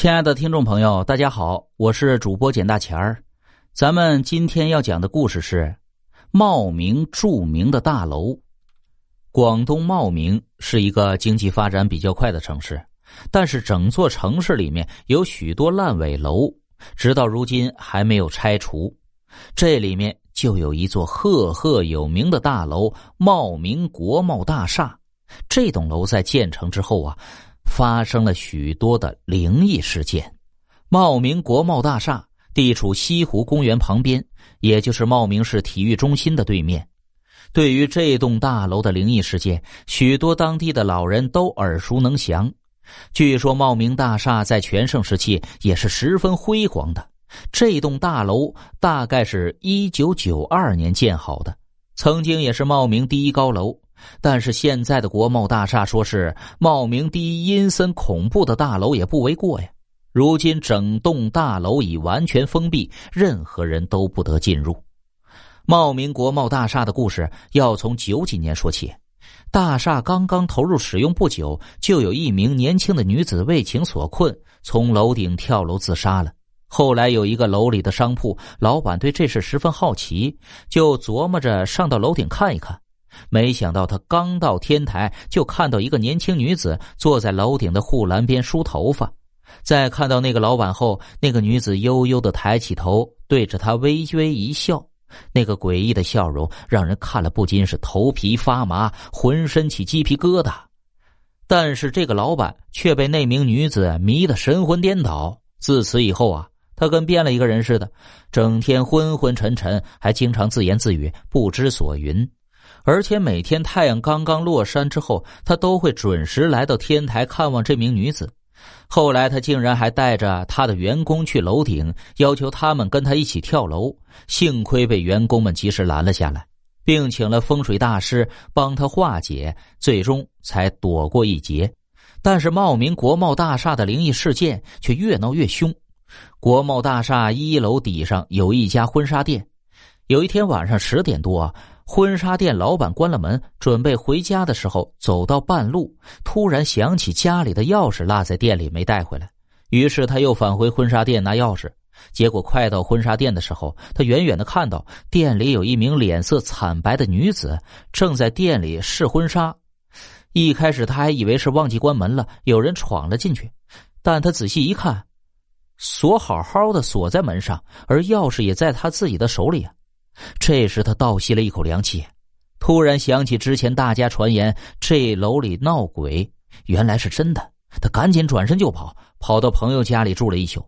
亲爱的听众朋友，大家好，我是主播简大钱儿。咱们今天要讲的故事是茂名著名的大楼。广东茂名是一个经济发展比较快的城市，但是整座城市里面有许多烂尾楼，直到如今还没有拆除。这里面就有一座赫赫有名的大楼——茂名国贸大厦。这栋楼在建成之后啊。发生了许多的灵异事件。茂名国贸大厦地处西湖公园旁边，也就是茂名市体育中心的对面。对于这栋大楼的灵异事件，许多当地的老人都耳熟能详。据说茂名大厦在全盛时期也是十分辉煌的。这栋大楼大概是一九九二年建好的，曾经也是茂名第一高楼。但是现在的国贸大厦说是茂名第一阴森恐怖的大楼也不为过呀。如今整栋大楼已完全封闭，任何人都不得进入。茂名国贸大厦的故事要从九几年说起。大厦刚刚投入使用不久，就有一名年轻的女子为情所困，从楼顶跳楼自杀了。后来有一个楼里的商铺老板对这事十分好奇，就琢磨着上到楼顶看一看。没想到他刚到天台，就看到一个年轻女子坐在楼顶的护栏边梳头发。在看到那个老板后，那个女子悠悠的抬起头，对着他微微一笑。那个诡异的笑容让人看了不禁是头皮发麻，浑身起鸡皮疙瘩。但是这个老板却被那名女子迷得神魂颠倒。自此以后啊，他跟变了一个人似的，整天昏昏沉沉，还经常自言自语，不知所云。而且每天太阳刚刚落山之后，他都会准时来到天台看望这名女子。后来他竟然还带着他的员工去楼顶，要求他们跟他一起跳楼。幸亏被员工们及时拦了下来，并请了风水大师帮他化解，最终才躲过一劫。但是茂名国贸大厦的灵异事件却越闹越凶。国贸大厦一楼底上有一家婚纱店，有一天晚上十点多。婚纱店老板关了门，准备回家的时候，走到半路，突然想起家里的钥匙落在店里没带回来，于是他又返回婚纱店拿钥匙。结果快到婚纱店的时候，他远远的看到店里有一名脸色惨白的女子正在店里试婚纱。一开始他还以为是忘记关门了，有人闯了进去，但他仔细一看，锁好好的锁在门上，而钥匙也在他自己的手里啊。这时他倒吸了一口凉气，突然想起之前大家传言这楼里闹鬼，原来是真的。他赶紧转身就跑，跑到朋友家里住了一宿。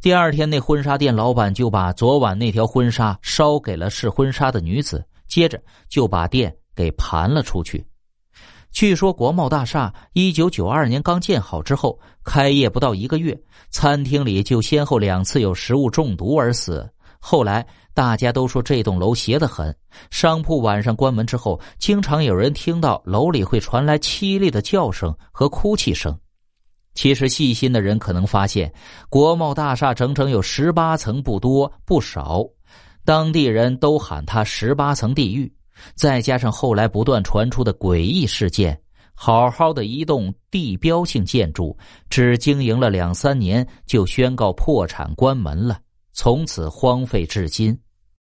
第二天，那婚纱店老板就把昨晚那条婚纱烧给了试婚纱的女子，接着就把店给盘了出去。据说国贸大厦一九九二年刚建好之后，开业不到一个月，餐厅里就先后两次有食物中毒而死。后来大家都说这栋楼邪得很，商铺晚上关门之后，经常有人听到楼里会传来凄厉的叫声和哭泣声。其实细心的人可能发现，国贸大厦整整有十八层，不多不少，当地人都喊它“十八层地狱”。再加上后来不断传出的诡异事件，好好的一栋地标性建筑，只经营了两三年就宣告破产关门了。从此荒废至今。